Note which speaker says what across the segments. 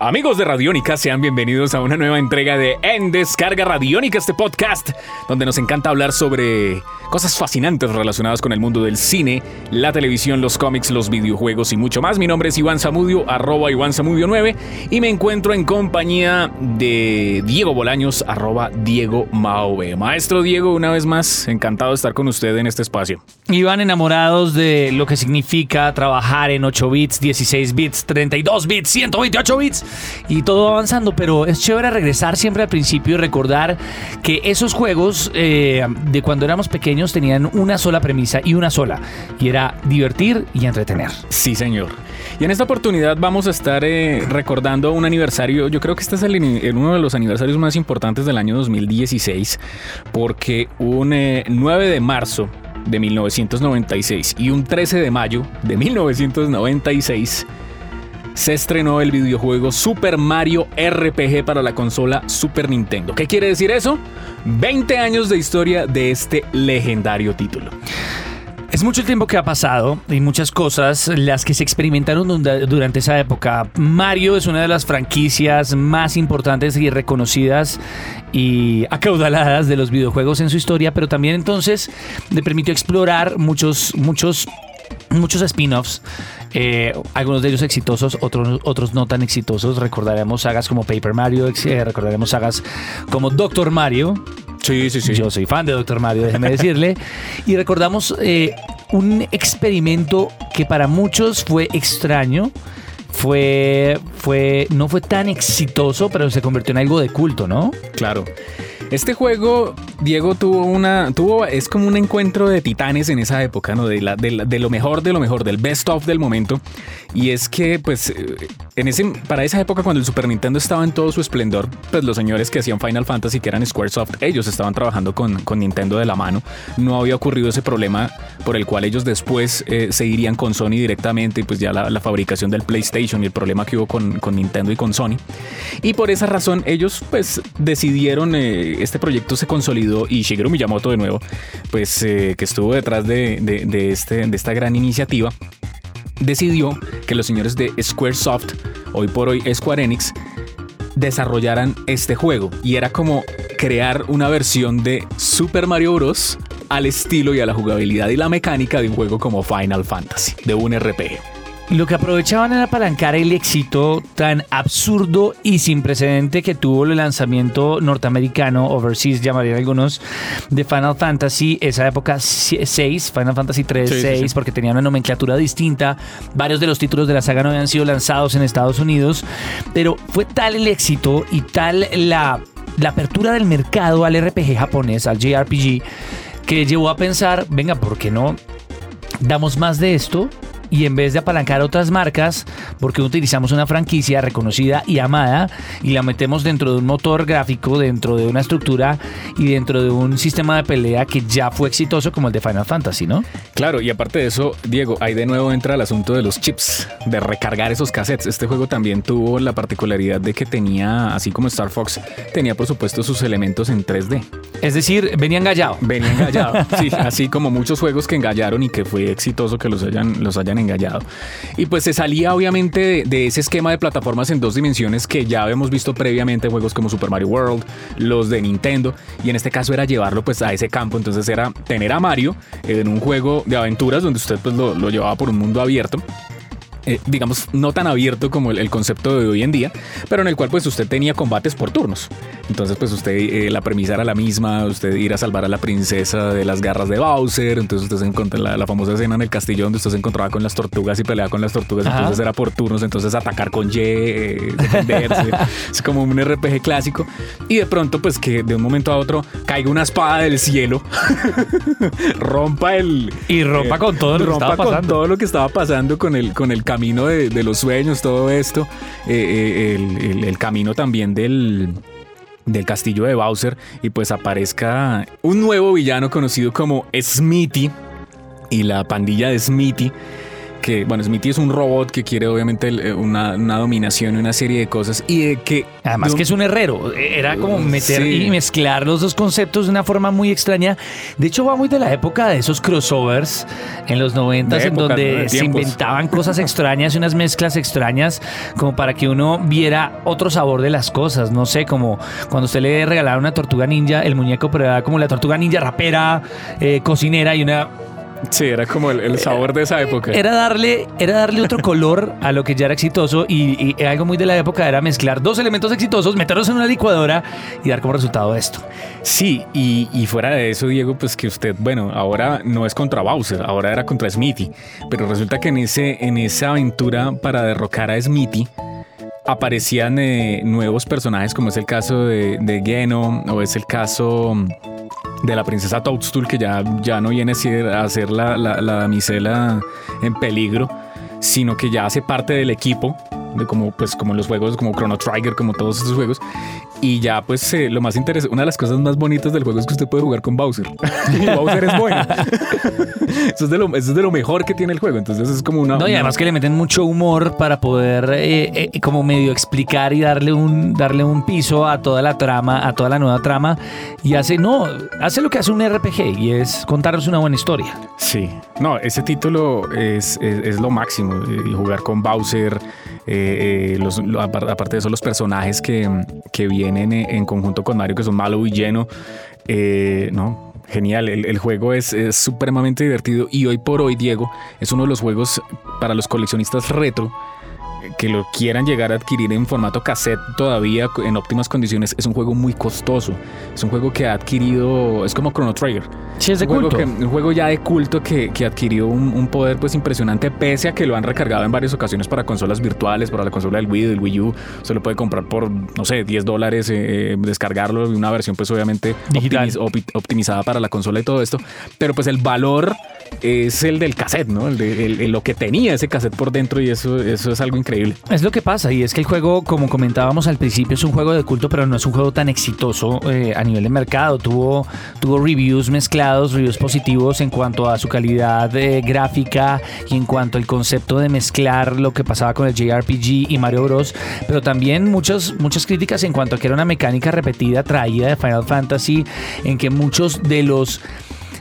Speaker 1: Amigos de Radiónica, sean bienvenidos a una nueva entrega de En Descarga Radiónica, este podcast donde nos encanta hablar sobre cosas fascinantes relacionadas con el mundo del cine, la televisión, los cómics, los videojuegos y mucho más. Mi nombre es Iván Zamudio, arroba Iván Zamudio 9 y me encuentro en compañía de Diego Bolaños, arroba Diego Maove. Maestro Diego, una vez más, encantado de estar con usted en este espacio.
Speaker 2: Iban enamorados de lo que significa trabajar en 8 bits, 16 bits, 32 bits, 128 bits y todo avanzando, pero es chévere regresar siempre al principio y recordar que esos juegos eh, de cuando éramos pequeños tenían una sola premisa y una sola, y era divertir y entretener.
Speaker 1: Sí, señor. Y en esta oportunidad vamos a estar eh, recordando un aniversario, yo creo que este es el, uno de los aniversarios más importantes del año 2016, porque un 9 eh, de marzo de 1996 y un 13 de mayo de 1996 se estrenó el videojuego Super Mario RPG para la consola Super Nintendo. ¿Qué quiere decir eso? 20 años de historia de este legendario título.
Speaker 2: Es mucho el tiempo que ha pasado y muchas cosas las que se experimentaron durante esa época. Mario es una de las franquicias más importantes y reconocidas y acaudaladas de los videojuegos en su historia, pero también entonces le permitió explorar muchos, muchos muchos spin-offs, eh, algunos de ellos exitosos, otros, otros no tan exitosos. Recordaremos sagas como Paper Mario, eh, recordaremos sagas como Doctor Mario.
Speaker 1: Sí, sí, sí.
Speaker 2: Yo soy fan de Doctor Mario, déjeme decirle. y recordamos eh, un experimento que para muchos fue extraño. Fue, fue, no fue tan exitoso, pero se convirtió en algo de culto, ¿no?
Speaker 1: Claro. Este juego, Diego, tuvo una. tuvo. es como un encuentro de titanes en esa época, ¿no? De, la, de, lo mejor de lo mejor, del best of del momento. Y es que, pues, eh, en ese, para esa época, cuando el Super Nintendo estaba en todo su esplendor, pues los señores que hacían Final Fantasy, que eran Squaresoft, ellos estaban trabajando con, con Nintendo de la mano. No había ocurrido ese problema por el cual ellos después eh, se irían con Sony directamente, y pues ya la, fabricación del PlayStation y el problema que hubo con, con, Nintendo y con Sony. Y por esa razón, ellos, pues, decidieron. Eh, este proyecto se consolidó y Shigeru Miyamoto de nuevo, pues eh, que estuvo detrás de, este, de esta gran iniciativa, decidió que los señores de Squaresoft, hoy por hoy Square Enix, desarrollaran este juego y era como crear una versión de Super Mario Bros. al estilo y a la jugabilidad y la mecánica de un juego como Final Fantasy, de un RPG.
Speaker 2: Lo que aprovechaban era apalancar el éxito tan absurdo y sin precedente que tuvo el lanzamiento norteamericano, overseas llamarían algunos, de Final Fantasy, esa época 6, Final Fantasy 3, 6, porque tenía una nomenclatura distinta. Varios de los títulos de la saga no habían sido lanzados en Estados Unidos, pero fue tal el éxito y tal la, la apertura del mercado al RPG japonés, al JRPG, que llevó a pensar, venga, ¿por qué no damos más de esto? Y en vez de apalancar otras marcas, porque utilizamos una franquicia reconocida y amada y la metemos dentro de un motor gráfico, dentro de una estructura y dentro de un sistema de pelea que ya fue exitoso como el de Final Fantasy, ¿no?
Speaker 1: Claro, y aparte de eso, Diego, ahí de nuevo entra el asunto de los chips, de recargar esos cassettes. Este juego también tuvo la particularidad de que tenía, así como Star Fox, tenía por supuesto sus elementos en 3D.
Speaker 2: Es decir, venía engallado.
Speaker 1: Venía engallado, sí, así como muchos juegos que engallaron y que fue exitoso que los hayan, los hayan engallado. Y pues se salía obviamente de, ese esquema de plataformas en dos dimensiones que ya habíamos visto previamente en juegos como Super Mario World, los de Nintendo, y en este caso era llevarlo pues a ese campo, entonces era tener a Mario en un juego de aventuras donde usted pues lo, lo llevaba por un mundo abierto eh, digamos, no tan abierto como el, concepto de hoy en día, pero en el cual pues usted tenía combates por turnos. Entonces pues usted, eh, la premisa era la misma, usted ir a salvar a la princesa de las garras de Bowser, entonces usted se encontró la, la famosa escena en el castillo donde usted se encontraba con las tortugas y peleaba con las tortugas, entonces era por turnos, entonces atacar con Y, eh, defenderse, es como un RPG clásico. Y de pronto pues que de un momento a otro caiga una espada del cielo, rompa el...
Speaker 2: Y rompa con todo lo que estaba pasando.
Speaker 1: con todo lo que estaba pasando con el, con el camino de, los sueños, todo esto, eh, eh, el, camino también del, del castillo de Bowser y pues aparezca un nuevo villano conocido como Smithy y la pandilla de Smithy que, bueno, Smithy es un robot que quiere obviamente eh, una, una dominación y una serie de cosas y de que...
Speaker 2: Además
Speaker 1: de
Speaker 2: que es un herrero, era como meter
Speaker 1: Sí.
Speaker 2: y mezclar los dos conceptos de una forma muy extraña. De hecho, va muy de la época de esos crossovers en los 90
Speaker 1: De
Speaker 2: en donde se inventaban cosas extrañas y unas mezclas extrañas como para que uno viera otro sabor de las cosas. No sé, como cuando usted le regalaba una tortuga ninja, el muñeco, pero era como la tortuga ninja rapera, eh, cocinera y una
Speaker 1: Sí, era como el, el sabor de esa época.
Speaker 2: era darle, era darle otro color a lo que ya era exitoso y, y algo muy de la época era mezclar dos elementos exitosos, meterlos en una licuadora y dar como resultado esto.
Speaker 1: Sí, y, y fuera de eso, Diego, pues que usted, bueno, ahora no es contra Bowser, ahora era contra Smithy, pero resulta que en, ese, en esa aventura para derrocar a Smithy aparecían eh, nuevos personajes, como es el caso de, de Geno o es el caso de la princesa Toadstool, que ya, ya no viene a ser, la, la- la damisela en peligro, sino que ya hace parte del equipo, de como, pues, como los juegos, como Chrono Trigger, como todos esos juegos. Y ya, pues, eh, lo más interesante, una de las cosas más bonitas del juego es que usted puede jugar con Bowser. Y Bowser es bueno. eso, es de lo, eso es de lo mejor que tiene el juego. Entonces, es como una.
Speaker 2: No, y
Speaker 1: una-
Speaker 2: además que le meten mucho humor para poder eh, eh, como medio explicar y darle un, darle un piso a toda la trama, a toda la nueva trama. Y hace, no, hace lo que hace un RPG y es contarnos una buena historia.
Speaker 1: Sí, no, ese título es, es- es lo máximo. Y jugar con Bowser, eh, eh, los- lo- apar- aparte de eso, los personajes que, que vienen en, en conjunto con Mario, que son Malo y Lleno, eh, no. Genial, el, el juego es, es supremamente divertido y hoy por hoy, Diego, es uno de los juegos para los coleccionistas retro eh, que lo quieran llegar a adquirir en formato cassette todavía en óptimas condiciones. Es un juego muy costoso, es un juego que ha adquirido, es como Chrono Trigger.
Speaker 2: Sí, es de
Speaker 1: Un juego,
Speaker 2: culto.
Speaker 1: que- un juego ya de culto que, que adquirió un, un poder pues impresionante pese a que lo han recargado en varias ocasiones para consolas virtuales, para la consola del Wii, del Wii U. Se lo puede comprar por, no sé, 10 dólares, eh, descargarlo y una versión pues obviamente
Speaker 2: Digital.
Speaker 1: optimiz- optimizada para la consola y todo esto. Pero pues el valor es el del cassette, ¿no? El de lo que tenía ese cassette por dentro y eso, eso es algo increíble.
Speaker 2: Es lo que pasa, y es que el juego, como comentábamos al principio, es un juego de culto, pero no es un juego tan exitoso eh, a nivel de mercado. Tuvo, tuvo reviews mezclados, reviews positivos en cuanto a su calidad eh, gráfica y en cuanto al concepto de mezclar lo que pasaba con el JRPG y Mario Bros. Pero también muchas, muchas críticas en cuanto a que era una mecánica repetida traída de Final Fantasy, en que muchos de los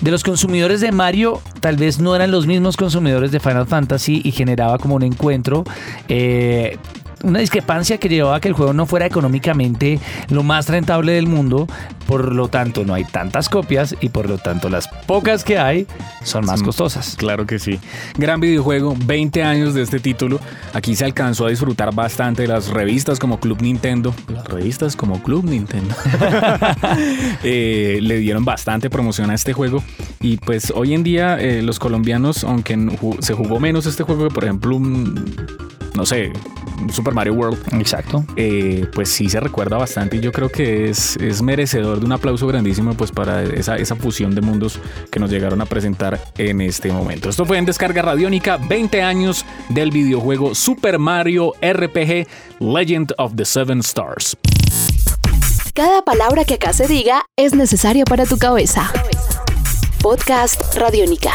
Speaker 2: de los consumidores de Mario tal vez no eran los mismos consumidores de Final Fantasy y generaba como un encuentro. eh, una discrepancia que llevaba a que el juego no fuera económicamente lo más rentable del mundo, por lo tanto no hay tantas copias y por lo tanto las pocas que hay son más
Speaker 1: Mm.
Speaker 2: costosas.
Speaker 1: Claro que sí. Gran videojuego, 20 años de este título. Aquí se alcanzó a disfrutar bastante de las revistas como Club Nintendo. Las revistas como Club Nintendo. Eh, le dieron bastante promoción a este juego. Y pues hoy en día eh, los colombianos, aunque se jugó menos este juego que por ejemplo no sé, Super Mario World,
Speaker 2: Exacto.
Speaker 1: eh, pues sí se recuerda bastante y yo creo que es, es merecedor de un aplauso grandísimo pues para esa, esa fusión de mundos que nos llegaron a presentar en este momento. Esto fue en Descarga Radiónica, 20 años del videojuego Super Mario RPG Legend of the Seven Stars.
Speaker 3: Cada palabra que acá se diga es necesaria para tu cabeza. Podcast Radiónica.